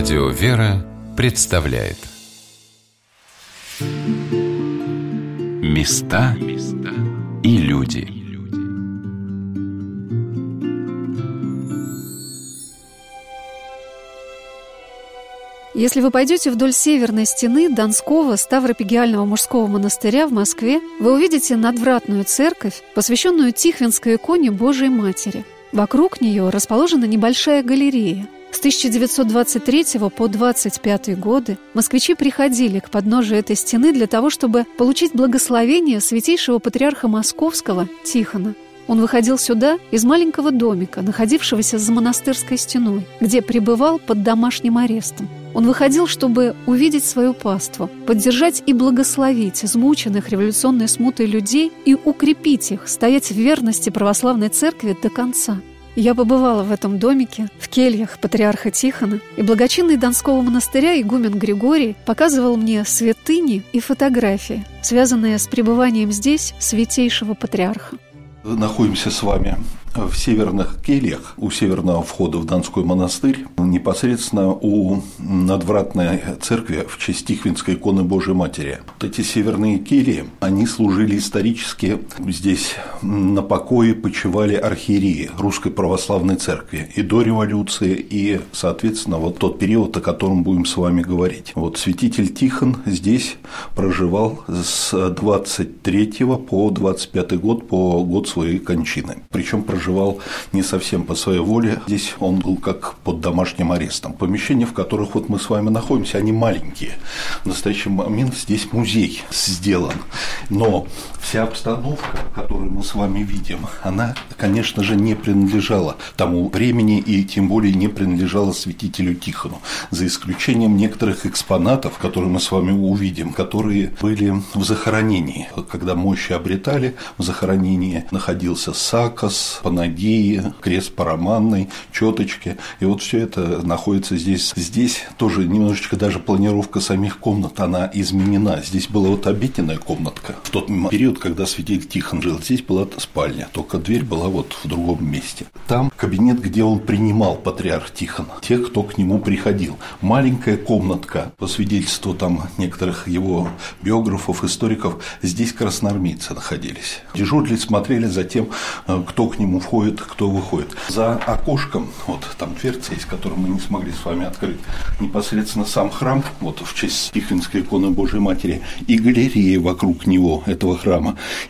Радио «Вера» представляет. Места и люди. Если вы пойдете вдоль северной стены Донского Ставропигиального мужского монастыря в Москве, вы увидите надвратную церковь, посвященную Тихвинской иконе Божией Матери. Вокруг нее расположена небольшая галерея – с 1923 по 25 годы москвичи приходили к подножию этой стены для того, чтобы получить благословение святейшего патриарха Московского Тихона. Он выходил сюда из маленького домика, находившегося за монастырской стеной, где пребывал под домашним арестом. Он выходил, чтобы увидеть свою паству, поддержать и благословить измученных революционной смутой людей и укрепить их, стоять в верности православной церкви до конца – я побывала в этом домике, в кельях патриарха Тихона, и благочинный Донского монастыря игумен Григорий показывал мне святыни и фотографии, связанные с пребыванием здесь святейшего патриарха. Находимся с вами в северных кельях у северного входа в Донской монастырь, непосредственно у надвратной церкви в честь Тихвинской иконы Божией Матери. Вот эти северные кельи, они служили исторически здесь на покое почивали архиереи Русской Православной Церкви и до революции, и, соответственно, вот тот период, о котором будем с вами говорить. Вот святитель Тихон здесь проживал с 23 по 25 год, по год своей кончины. Причем проживал проживал не совсем по своей воле. Здесь он был как под домашним арестом. Помещения, в которых вот мы с вами находимся, они маленькие. В настоящий момент здесь музей сделан. Но вся обстановка, которую мы с вами видим, она, конечно же, не принадлежала тому времени и тем более не принадлежала святителю Тихону, за исключением некоторых экспонатов, которые мы с вами увидим, которые были в захоронении. Когда мощи обретали, в захоронении находился Сакос, Панагии, крест Параманной, четочки. И вот все это находится здесь. Здесь тоже немножечко даже планировка самих комнат, она изменена. Здесь была вот обеденная комнатка. В тот период, когда святитель Тихон жил, здесь была спальня, только дверь была вот в другом месте. Там кабинет, где он принимал патриарх Тихон, тех, кто к нему приходил. Маленькая комнатка, по свидетельству там некоторых его биографов, историков, здесь красноармейцы находились. Дежурили, смотрели за тем, э, кто к нему входит, кто выходит. За окошком, вот там дверца есть, которую мы не смогли с вами открыть, непосредственно сам храм, вот в честь Тихвинской иконы Божьей Матери, и галерея вокруг него, этого храма.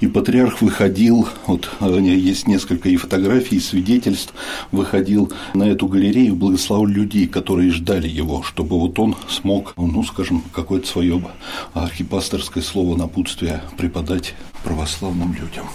И патриарх выходил, вот э, есть несколько и фотографий, и свидетельств, выходил на эту галерею, благословил людей, которые ждали его, чтобы вот он смог, ну, скажем, какое-то свое архипасторское слово напутствие преподать православным людям.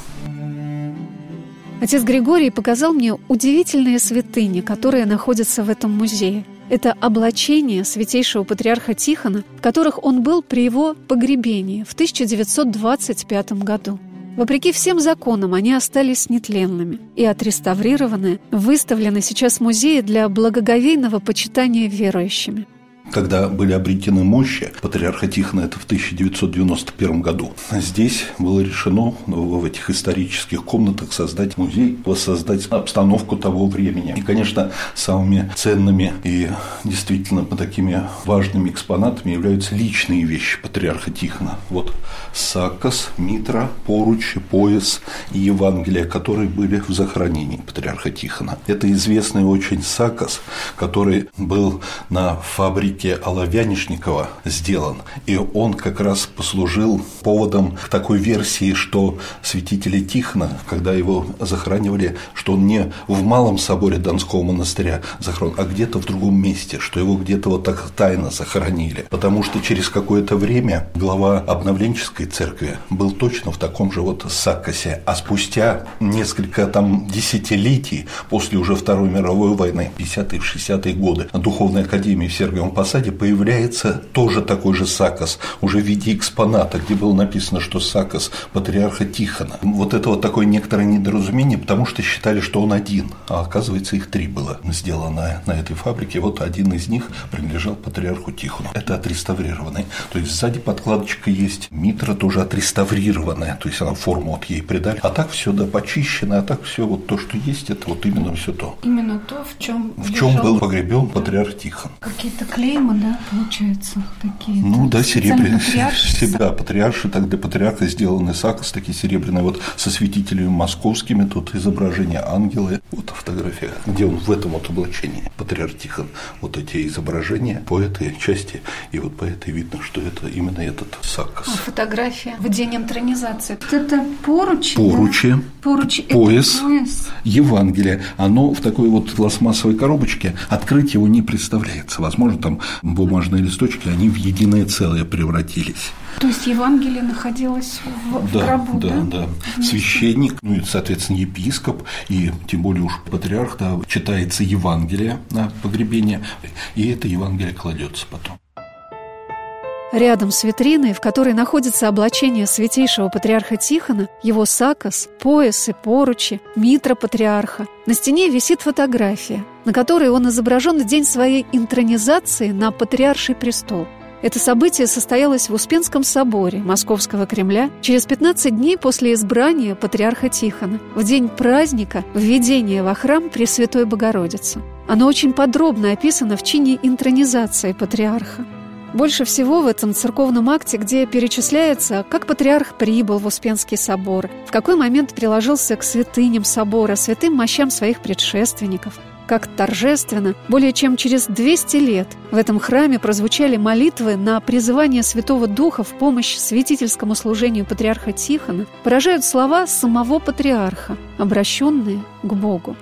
Отец Григорий показал мне удивительные святыни, которые находятся в этом музее. Это облачение святейшего патриарха Тихона, в которых он был при его погребении в 1925 году. Вопреки всем законам они остались нетленными и отреставрированы, выставлены сейчас в музее для благоговейного почитания верующими когда были обретены мощи патриарха Тихона, это в 1991 году. Здесь было решено в этих исторических комнатах создать музей, воссоздать обстановку того времени. И, конечно, самыми ценными и действительно такими важными экспонатами являются личные вещи патриарха Тихона. Вот сакос, митра, поруч, пояс и Евангелия, которые были в захоронении патриарха Тихона. Это известный очень сакос, который был на фабрике фабрике Оловянишникова сделан. И он как раз послужил поводом к такой версии, что святителя Тихона, когда его захоранивали, что он не в Малом соборе Донского монастыря захоронен, а где-то в другом месте, что его где-то вот так тайно захоронили. Потому что через какое-то время глава обновленческой церкви был точно в таком же вот Саккосе. А спустя несколько там десятилетий после уже Второй мировой войны, 50-е, 60-е годы, Духовной академии в Сергиевом фасаде появляется тоже такой же сакос, уже в виде экспоната, где было написано, что сакос патриарха Тихона. Вот это вот такое некоторое недоразумение, потому что считали, что он один, а оказывается их три было сделано на этой фабрике. Вот один из них принадлежал патриарху Тихону. Это отреставрированный. То есть сзади подкладочка есть, митра тоже отреставрированная, то есть она форму вот ей придали. А так все да почищено, а так все вот то, что есть, это вот именно все то. Именно то, в чем в чем был погребен патриарх Тихон. Какие-то клеймы, да, получается, такие. Ну да, серебряные. Да, патриарши, так для патриарха сделаны сакос, такие серебряные, вот со святителями московскими, тут изображение ангела, вот фотография, где он в этом вот облачении, патриарх Тихон, вот эти изображения по этой части, и вот по этой видно, что это именно этот сакос. А фотография в день интронизации. Это поручи, Поручи. Да? Поручи. Пояс. пояс. Евангелие. Оно в такой вот пластмассовой коробочке, открыть его не представляется. Возможно, там бумажные листочки, они в единое целое превратились. То есть Евангелие находилось в, да, в гробу, да? Да, да. Священник, ну и, соответственно, епископ, и тем более уж патриарх, да, читается Евангелие на погребение, и это Евангелие кладется потом. Рядом с витриной, в которой находится облачение святейшего патриарха Тихона, его сакос, пояс и поручи, митра патриарха, на стене висит фотография, на которой он изображен в день своей интронизации на патриарший престол. Это событие состоялось в Успенском соборе Московского Кремля через 15 дней после избрания патриарха Тихона, в день праздника введения во храм Пресвятой Богородицы. Оно очень подробно описано в чине интронизации патриарха. Больше всего в этом церковном акте, где перечисляется, как патриарх прибыл в Успенский собор, в какой момент приложился к святыням собора, святым мощам своих предшественников, как торжественно, более чем через 200 лет в этом храме прозвучали молитвы на призывание Святого Духа в помощь святительскому служению патриарха Тихона, поражают слова самого патриарха, обращенные к Богу.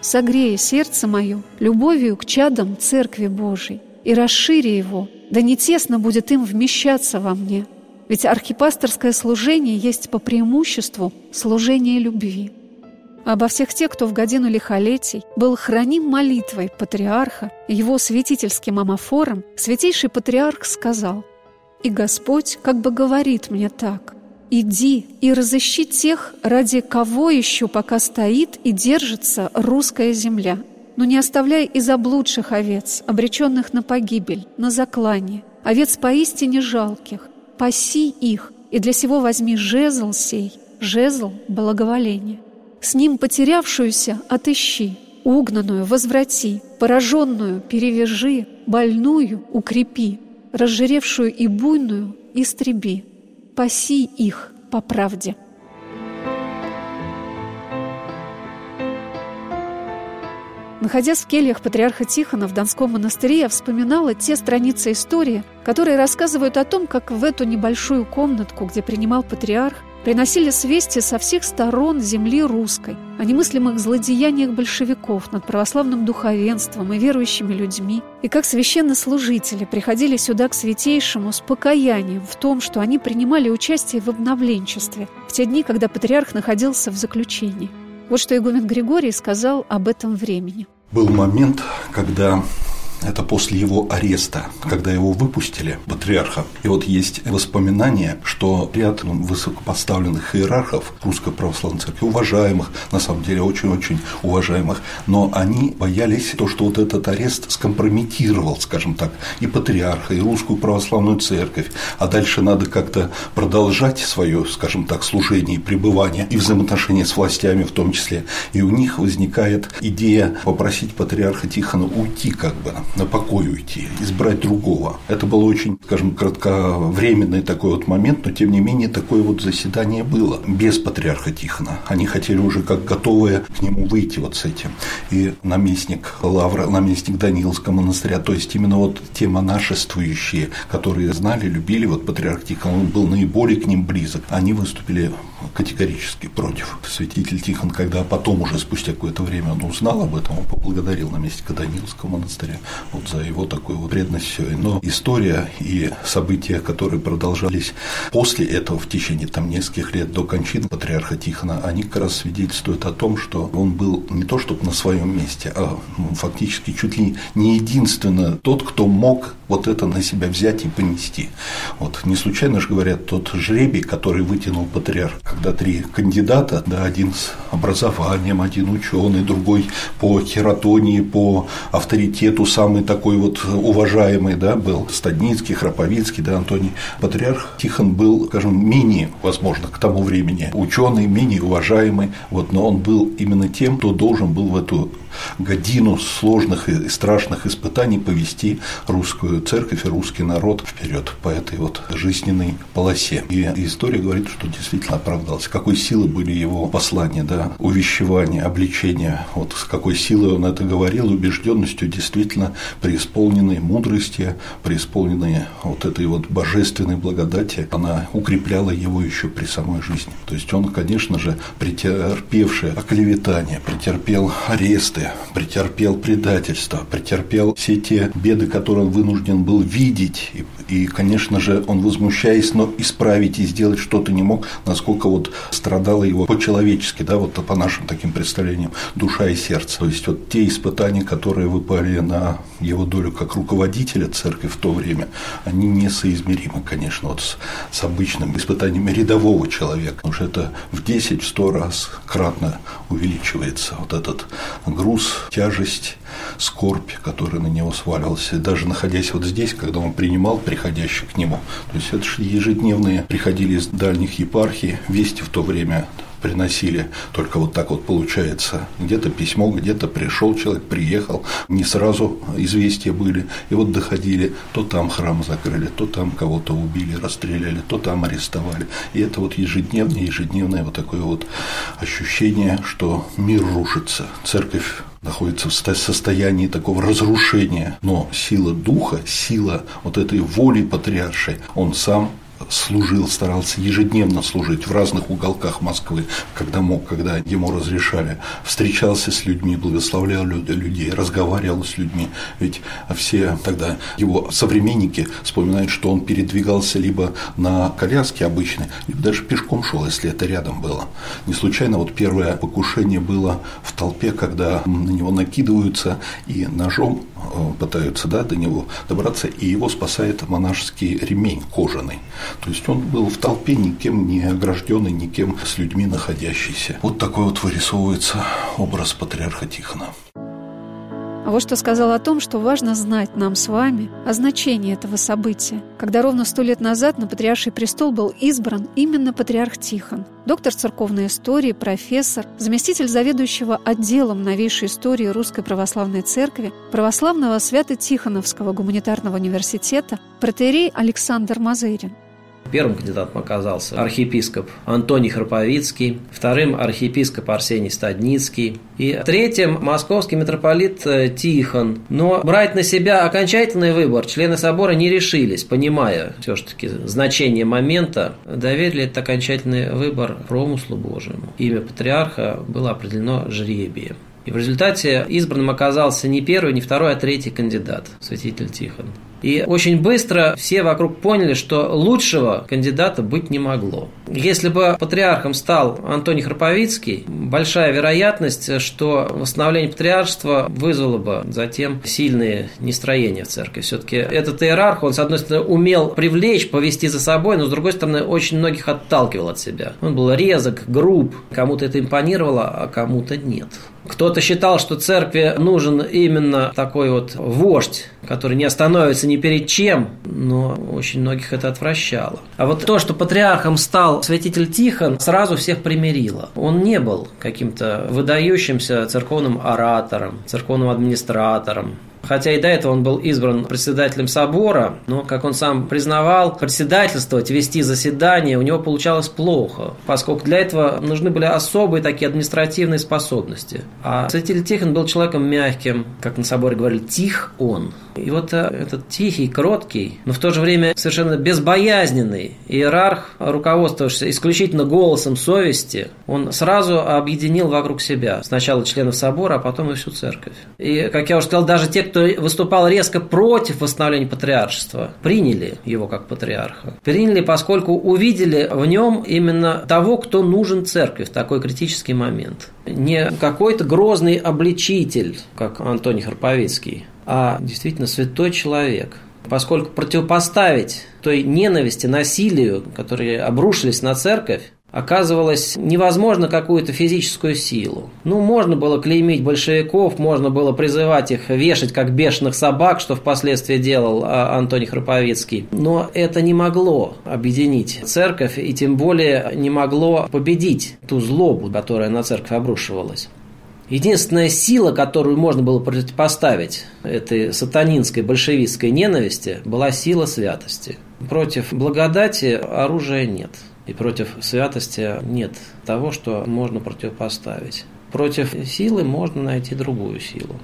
«Согрея сердце мое любовью к чадам Церкви Божией, и расшири его, да не тесно будет им вмещаться во мне. Ведь архипасторское служение есть по преимуществу служение любви. Обо всех тех, кто в годину лихолетий был храним молитвой патриарха его святительским амофором, святейший патриарх сказал, «И Господь как бы говорит мне так, «Иди и разыщи тех, ради кого еще пока стоит и держится русская земля, но не оставляй и заблудших овец, обреченных на погибель, на заклание, овец поистине жалких, паси их, и для сего возьми жезл сей, жезл благоволения. С ним потерявшуюся отыщи, угнанную возврати, пораженную перевяжи, больную укрепи, разжиревшую и буйную истреби, паси их по правде». Находясь в кельях патриарха Тихона в Донском монастыре, я вспоминала те страницы истории, которые рассказывают о том, как в эту небольшую комнатку, где принимал патриарх, приносили свести со всех сторон земли русской о немыслимых злодеяниях большевиков над православным духовенством и верующими людьми, и как священнослужители приходили сюда к святейшему с покаянием в том, что они принимали участие в обновленчестве в те дни, когда патриарх находился в заключении. Вот что игумен Григорий сказал об этом времени. Был момент, когда это после его ареста, когда его выпустили, патриарха. И вот есть воспоминания, что ряд высокопоставленных иерархов Русской Православной Церкви, уважаемых, на самом деле очень-очень уважаемых, но они боялись то, что вот этот арест скомпрометировал, скажем так, и патриарха, и Русскую Православную Церковь, а дальше надо как-то продолжать свое, скажем так, служение и пребывание, и взаимоотношения с властями в том числе. И у них возникает идея попросить патриарха Тихона уйти как бы на покой уйти, избрать другого. Это был очень, скажем, кратковременный такой вот момент, но тем не менее такое вот заседание было без патриарха Тихона. Они хотели уже как готовые к нему выйти вот с этим. И наместник Лавра, наместник Даниловского монастыря, то есть именно вот те монашествующие, которые знали, любили, вот патриарх Тихон, он был наиболее к ним близок, они выступили категорически против. Святитель Тихон, когда потом уже спустя какое-то время он узнал об этом, он поблагодарил наместника Даниловского монастыря вот за его такую вот преданность все. Но история и события, которые продолжались после этого в течение там нескольких лет до кончины патриарха Тихона, они как раз свидетельствуют о том, что он был не то чтобы на своем месте, а ну, фактически чуть ли не единственно тот, кто мог вот это на себя взять и понести. Вот не случайно же говорят, тот жребий, который вытянул патриарх, когда три кандидата, да, один с образованием, один ученый, другой по хератонии, по авторитету, самый такой вот уважаемый, да, был Стадницкий, Храповицкий, да, Антоний. Патриарх Тихон был, скажем, менее, возможно, к тому времени ученый, менее уважаемый, вот, но он был именно тем, кто должен был в эту годину сложных и страшных испытаний повести русскую церковь и русский народ вперед по этой вот жизненной полосе. И история говорит, что действительно оправдался. Какой силы были его послания, да, увещевания, обличения, вот с какой силой он это говорил, убежденностью действительно преисполненной мудрости, преисполненной вот этой вот божественной благодати, она укрепляла его еще при самой жизни. То есть он, конечно же, претерпевший оклеветание, претерпел аресты, претерпел предательство, претерпел все те беды, которые он вынужден был видеть. И, и, конечно же, он, возмущаясь, но исправить и сделать что-то не мог, насколько вот страдало его по-человечески, да, вот по нашим таким представлениям, душа и сердце. То есть, вот те испытания, которые выпали на его долю как руководителя церкви в то время, они несоизмеримы, конечно, вот с, с обычным испытанием рядового человека, потому что это в 10-100 раз кратно увеличивается вот этот груз, тяжесть, скорбь, которая на него сваливалась. И даже находясь вот здесь, когда он принимал приходящих к нему, то есть это же ежедневные приходили из дальних епархий, вести в то время приносили. Только вот так вот получается. Где-то письмо, где-то пришел человек, приехал, не сразу известия были. И вот доходили, то там храм закрыли, то там кого-то убили, расстреляли, то там арестовали. И это вот ежедневное, ежедневное вот такое вот ощущение, что мир рушится. Церковь находится в состоянии такого разрушения, но сила духа, сила вот этой воли патриаршей, он сам служил, старался ежедневно служить в разных уголках Москвы, когда мог, когда ему разрешали, встречался с людьми, благословлял людей, разговаривал с людьми. Ведь все тогда его современники вспоминают, что он передвигался либо на коляске обычной, либо даже пешком шел, если это рядом было. Не случайно вот первое покушение было в толпе, когда на него накидываются и ножом пытаются да, до него добраться, и его спасает монашеский ремень кожаный. То есть он был в толпе никем не огражденный, никем с людьми находящийся. Вот такой вот вырисовывается образ патриарха Тихона. А вот что сказал о том, что важно знать нам с вами о значении этого события, когда ровно сто лет назад на Патриарший престол был избран именно патриарх Тихон, доктор церковной истории, профессор, заместитель заведующего отделом новейшей истории Русской Православной Церкви, православного Свято-Тихоновского гуманитарного университета, протерей Александр Мазырин. Первым кандидатом оказался архиепископ Антоний Храповицкий, вторым архиепископ Арсений Стадницкий, и третьим московский митрополит э, Тихон. Но брать на себя окончательный выбор члены собора не решились, понимая все-таки значение момента, доверили этот окончательный выбор промыслу Божьему. Имя патриарха было определено жребием. И в результате избранным оказался не первый, не второй, а третий кандидат, святитель Тихон. И очень быстро все вокруг поняли, что лучшего кандидата быть не могло. Если бы патриархом стал Антоний Храповицкий, большая вероятность, что восстановление патриаршества вызвало бы затем сильные нестроения в церкви. Все-таки этот иерарх, он, с одной стороны, умел привлечь, повести за собой, но, с другой стороны, очень многих отталкивал от себя. Он был резок, груб, кому-то это импонировало, а кому-то нет. Кто-то считал, что церкви нужен именно такой вот вождь, который не остановится ни перед чем, но очень многих это отвращало. А вот то, что патриархом стал святитель Тихон, сразу всех примирило. Он не был каким-то выдающимся церковным оратором, церковным администратором, Хотя и до этого он был избран председателем собора, но, как он сам признавал, председательствовать, вести заседания у него получалось плохо, поскольку для этого нужны были особые такие административные способности. А святитель Тихон был человеком мягким, как на соборе говорили, тих он. И вот э, этот тихий, кроткий, но в то же время совершенно безбоязненный иерарх, руководствовавшийся исключительно голосом совести, он сразу объединил вокруг себя сначала членов собора, а потом и всю церковь. И, как я уже сказал, даже те, кто выступал резко против восстановления патриаршества, приняли его как патриарха. Приняли, поскольку увидели в нем именно того, кто нужен церкви в такой критический момент. Не какой-то грозный обличитель, как Антоний Харповицкий, а действительно святой человек. Поскольку противопоставить той ненависти, насилию, которые обрушились на церковь, оказывалось невозможно какую-то физическую силу. Ну, можно было клеймить большевиков, можно было призывать их вешать как бешеных собак, что впоследствии делал а, Антоний Храповицкий. Но это не могло объединить церковь и тем более не могло победить ту злобу, которая на церковь обрушивалась. Единственная сила, которую можно было противопоставить этой сатанинской большевистской ненависти, была сила святости. Против благодати оружия нет – и против святости нет того, что можно противопоставить. Против силы можно найти другую силу.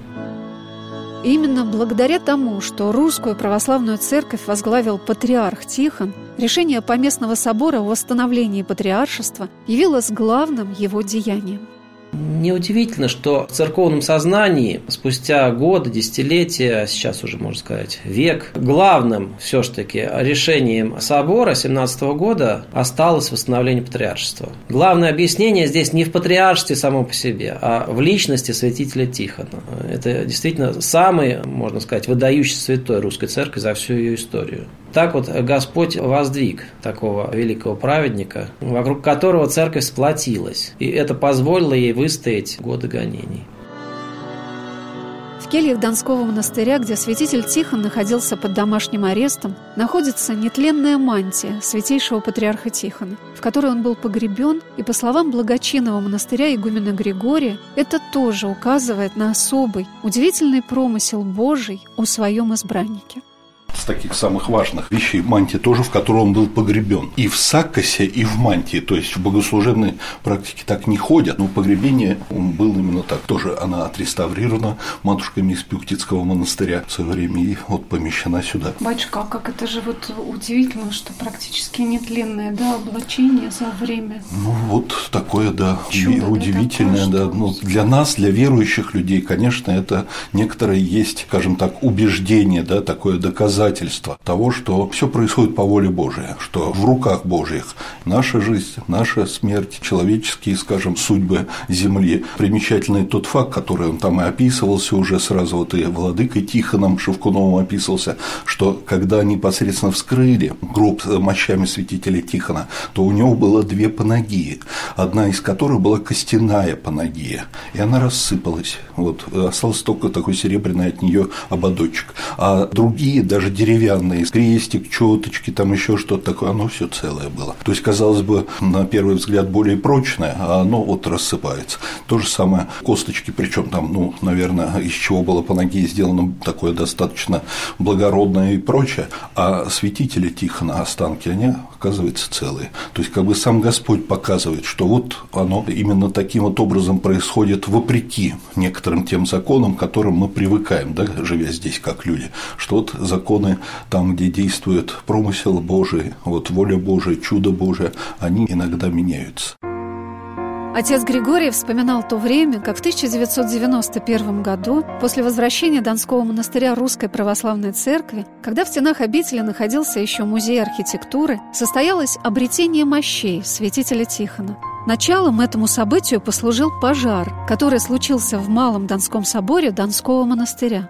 Именно благодаря тому, что русскую православную церковь возглавил патриарх Тихон, решение Поместного собора о восстановлении патриаршества явилось главным его деянием – Неудивительно, что в церковном сознании спустя годы, десятилетия, сейчас уже можно сказать век, главным все-таки решением собора 17 года осталось восстановление патриаршества. Главное объяснение здесь не в патриаршестве само по себе, а в личности святителя Тихона. Это действительно самый, можно сказать, выдающийся святой русской церкви за всю ее историю. Так вот Господь воздвиг такого великого праведника, вокруг которого церковь сплотилась, и это позволило ей выстоять годы гонений. В кельях Донского монастыря, где святитель Тихон находился под домашним арестом, находится нетленная мантия святейшего патриарха Тихона, в которой он был погребен, и, по словам благочинного монастыря игумена Григория, это тоже указывает на особый, удивительный промысел Божий о своем избраннике таких самых важных вещей мантия тоже, в которой он был погребен. И в саккосе, и в мантии, то есть в богослужебной практике так не ходят, но погребение он был именно так. Тоже она отреставрирована матушками из Пюктицкого монастыря в свое время и вот помещена сюда. Батюшка, а как это же вот удивительно, что практически нетленное да, облачение за время. Ну вот такое, да, Чудо, удивительное, да. Ну, для нас, для верующих людей, конечно, это некоторое есть, скажем так, убеждение, да, такое доказательство доказательство того, что все происходит по воле Божией, что в руках Божьих наша жизнь, наша смерть, человеческие, скажем, судьбы Земли. Примечательный тот факт, который он там и описывался уже сразу, вот и владыкой Тихоном Шевкуновым описывался, что когда непосредственно вскрыли гроб мощами святителя Тихона, то у него было две панагии, одна из которых была костяная панагия, и она рассыпалась. Вот остался только такой серебряный от нее ободочек. А другие, даже деревянные, крестик, четочки, там еще что-то такое, оно все целое было. То есть, казалось бы, на первый взгляд более прочное, а оно вот рассыпается. То же самое косточки, причем там, ну, наверное, из чего было по ноге сделано такое достаточно благородное и прочее, а святители Тихона останки, они, оказывается, целые. То есть, как бы сам Господь показывает, что вот оно именно таким вот образом происходит вопреки некоторым тем законам, к которым мы привыкаем, да, живя здесь как люди, что вот законы там, где действует промысел Божий, вот воля Божия, чудо Божие, они иногда меняются. Отец Григорий вспоминал то время, как в 1991 году, после возвращения Донского монастыря Русской Православной Церкви, когда в стенах обители находился еще музей архитектуры, состоялось обретение мощей святителя Тихона. Началом этому событию послужил пожар, который случился в Малом Донском соборе Донского монастыря.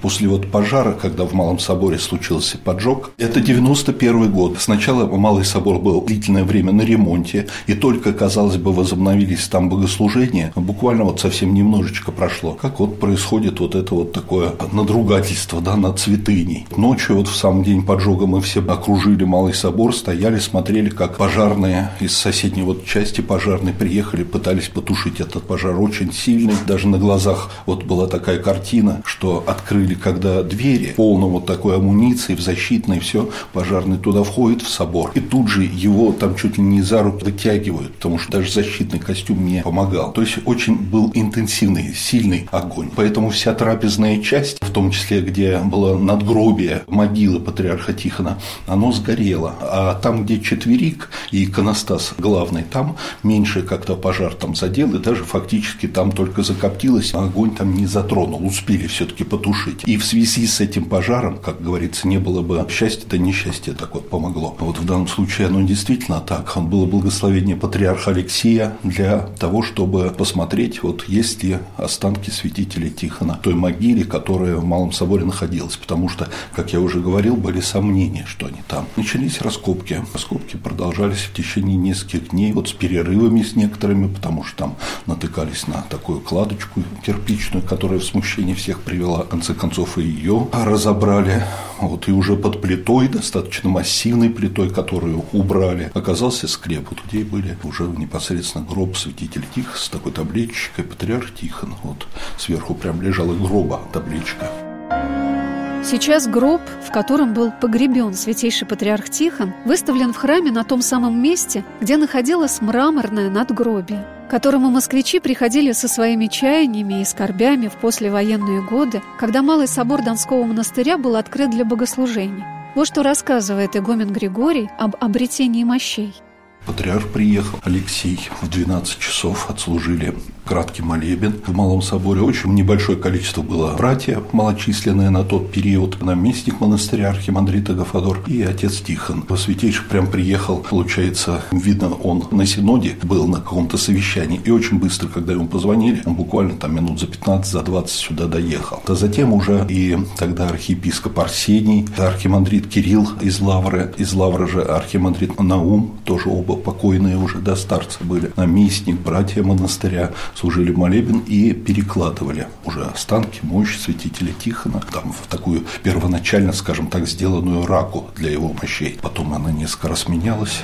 После вот пожара, когда в Малом соборе случился поджог, это 91 год. Сначала Малый собор был длительное время на ремонте, и только, казалось бы, возобновились там богослужения, буквально вот совсем немножечко прошло. Как вот происходит вот это вот такое надругательство да, над святыней. Ночью вот в самый день поджога мы все окружили Малый собор, стояли, смотрели, как пожарные из соседней вот части пожарной приехали, пытались потушить этот пожар очень сильный. Даже на глазах вот была такая картина, что открыли или когда двери полно вот такой амуниции, в защитной, все, пожарный туда входит в собор, и тут же его там чуть ли не за руку вытягивают, потому что даже защитный костюм не помогал. То есть очень был интенсивный, сильный огонь. Поэтому вся трапезная часть, в том числе, где было надгробие могилы патриарха Тихона, оно сгорело. А там, где четверик и иконостас главный, там меньше как-то пожар там задел, и даже фактически там только закоптилось, а огонь там не затронул, успели все-таки потушить. Потушить. И в связи с этим пожаром, как говорится, не было бы счастья, да несчастье так вот помогло. Вот в данном случае оно действительно так. Он было благословение патриарха Алексия для того, чтобы посмотреть, вот есть ли останки святителя Тихона той могиле, которая в Малом Соборе находилась. Потому что, как я уже говорил, были сомнения, что они там. Начались раскопки. Раскопки продолжались в течение нескольких дней, вот с перерывами с некоторыми, потому что там натыкались на такую кладочку кирпичную, которая в смущение всех привела. В конце концов, и ее разобрали. Вот, и уже под плитой, достаточно массивной плитой, которую убрали, оказался склеп, вот, где были уже непосредственно гроб святителя Тих с такой табличкой «Патриарх Тихон». Вот сверху прям лежала гроба табличка. Сейчас гроб, в котором был погребен святейший патриарх Тихон, выставлен в храме на том самом месте, где находилось мраморное надгробие, к которому москвичи приходили со своими чаяниями и скорбями в послевоенные годы, когда Малый собор Донского монастыря был открыт для богослужений. Вот что рассказывает игумен Григорий об обретении мощей – Патриарх приехал, Алексей в 12 часов отслужили краткий молебен в Малом соборе. Очень небольшое количество было братья, малочисленные на тот период, наместник монастыря архимандрита Гафадор и отец Тихон. Святейший прям приехал, получается, видно, он на синоде был на каком-то совещании, и очень быстро, когда ему позвонили, он буквально там минут за 15, за 20 сюда доехал. А затем уже и тогда архиепископ Арсений, архимандрит Кирилл из Лавры, из Лавры же архимандрит Наум, тоже оба покойные уже, да, старцы были, наместник, братья монастыря, служили молебен и перекладывали уже останки, мощь святителя Тихона, там в такую первоначально, скажем так, сделанную раку для его мощей. Потом она несколько раз менялась.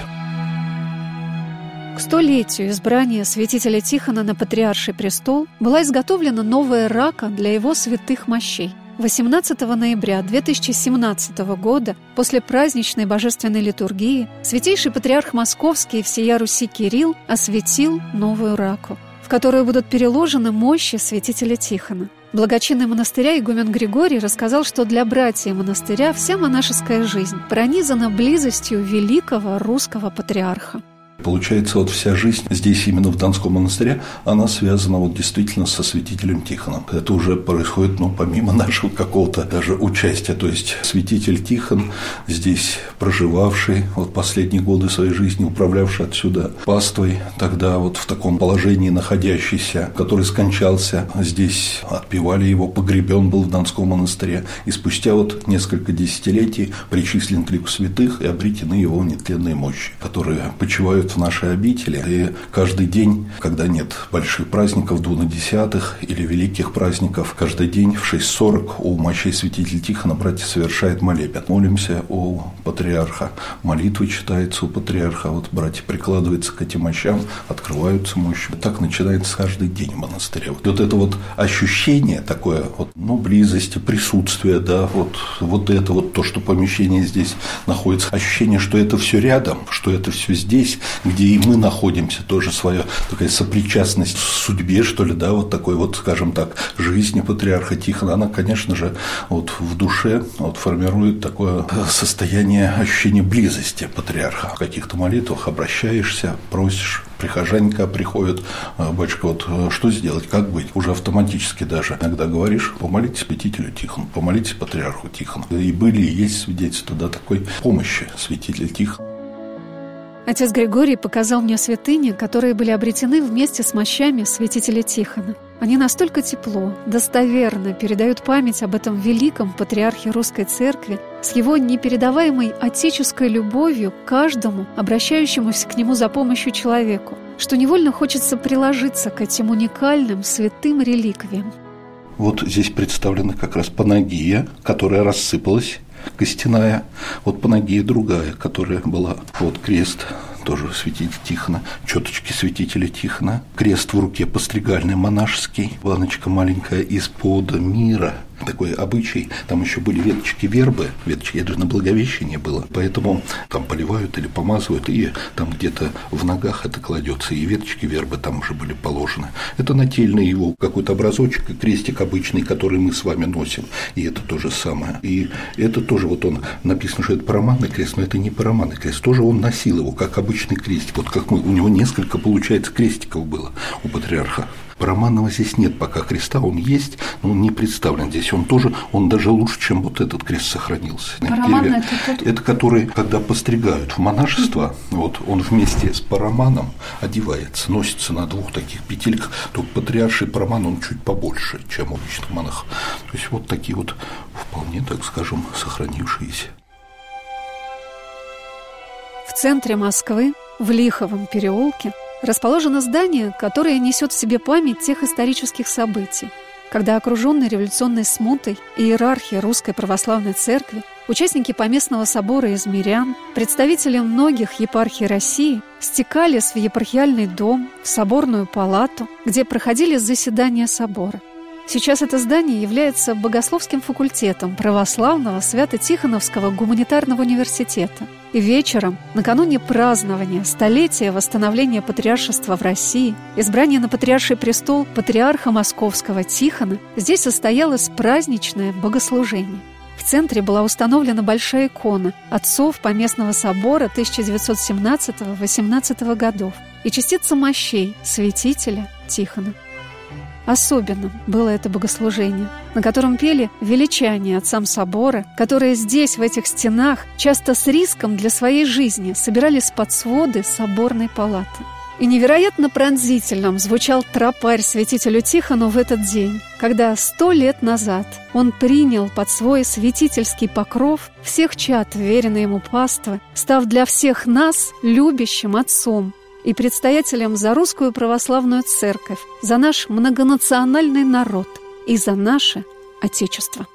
К столетию избрания святителя Тихона на патриарший престол была изготовлена новая рака для его святых мощей – 18 ноября 2017 года, после праздничной божественной литургии, святейший патриарх Московский и всея Руси Кирилл осветил новую раку, в которую будут переложены мощи святителя Тихона. Благочинный монастыря игумен Григорий рассказал, что для братьев монастыря вся монашеская жизнь пронизана близостью великого русского патриарха. Получается, вот вся жизнь здесь, именно в Донском монастыре, она связана вот действительно со святителем Тихоном. Это уже происходит, ну, помимо нашего какого-то даже участия. То есть святитель Тихон, здесь проживавший вот последние годы своей жизни, управлявший отсюда паствой, тогда вот в таком положении находящийся, который скончался, здесь отпевали его, погребен был в Донском монастыре. И спустя вот несколько десятилетий причислен к лику святых и обретены его нетленные мощи, которые почивают приходят в наши обители, и каждый день, когда нет больших праздников, двунадесятых или великих праздников, каждый день в 6.40 у мощей святителя Тихона братья совершает молебен. Молимся у патриарха, молитвы читаются у патриарха, вот братья прикладываются к этим мощам, открываются мощи. Так начинается каждый день в монастыре. Вот, вот это вот ощущение такое, вот, ну, близости, присутствия, да, вот, вот это вот то, что помещение здесь находится, ощущение, что это все рядом, что это все здесь, где и мы находимся, тоже своя такая сопричастность в судьбе, что ли, да, вот такой вот, скажем так, жизни патриарха Тихона, она, конечно же, вот в душе вот формирует такое состояние ощущения близости патриарха. В каких-то молитвах обращаешься, просишь, прихожанька приходит, «А, батюшка, вот э, что сделать, как быть? Уже автоматически даже иногда говоришь, помолитесь святителю Тихону, помолитесь патриарху Тихону. И были и есть свидетельства да, такой помощи святителя Тихон. Отец Григорий показал мне святыни, которые были обретены вместе с мощами святителя Тихона. Они настолько тепло, достоверно передают память об этом великом патриархе русской церкви с его непередаваемой отеческой любовью к каждому, обращающемуся к нему за помощью человеку, что невольно хочется приложиться к этим уникальным святым реликвиям. Вот здесь представлена как раз Панагия, которая рассыпалась костяная, вот Панагия другая, которая была, вот крест, тоже святитель Тихона, четочки святителя Тихона, крест в руке постригальный монашеский, баночка маленькая из-под мира – такой обычай. Там еще были веточки вербы, веточки, это же на Благовещение было. Поэтому там поливают или помазывают, и там где-то в ногах это кладется, и веточки вербы там уже были положены. Это нательный его какой-то образочек, крестик обычный, который мы с вами носим, и это то же самое. И это тоже вот он написано, что это параманный крест, но это не параманный крест, тоже он носил его, как обычный крестик. Вот как мы, у него несколько, получается, крестиков было у патриарха Романова здесь нет пока креста, он есть, но он не представлен здесь. Он тоже, он даже лучше, чем вот этот крест сохранился. Параман это тот... Это который, когда постригают в монашество, вот он вместе с параманом одевается, носится на двух таких петельках, только патриарший параман, он чуть побольше, чем у обычных монахов. То есть вот такие вот вполне, так скажем, сохранившиеся. В центре Москвы, в Лиховом переулке, расположено здание, которое несет в себе память тех исторических событий, когда окруженный революционной смутой иерархия Русской Православной Церкви, участники Поместного собора из мирян, представители многих епархий России стекались в епархиальный дом, в соборную палату, где проходили заседания собора – Сейчас это здание является богословским факультетом православного Свято-Тихоновского гуманитарного университета. И вечером, накануне празднования столетия восстановления патриаршества в России, избрания на патриарший престол патриарха московского Тихона, здесь состоялось праздничное богослужение. В центре была установлена большая икона отцов Поместного собора 1917-18 годов и частица мощей святителя Тихона. Особенным было это богослужение, на котором пели величание отцам собора, которые здесь, в этих стенах, часто с риском для своей жизни собирались под своды соборной палаты. И невероятно пронзительным звучал тропарь святителю Тихону в этот день, когда сто лет назад он принял под свой святительский покров всех чад, веренные ему паствы, став для всех нас любящим отцом, и предстоятелем за русскую православную церковь, за наш многонациональный народ и за наше Отечество.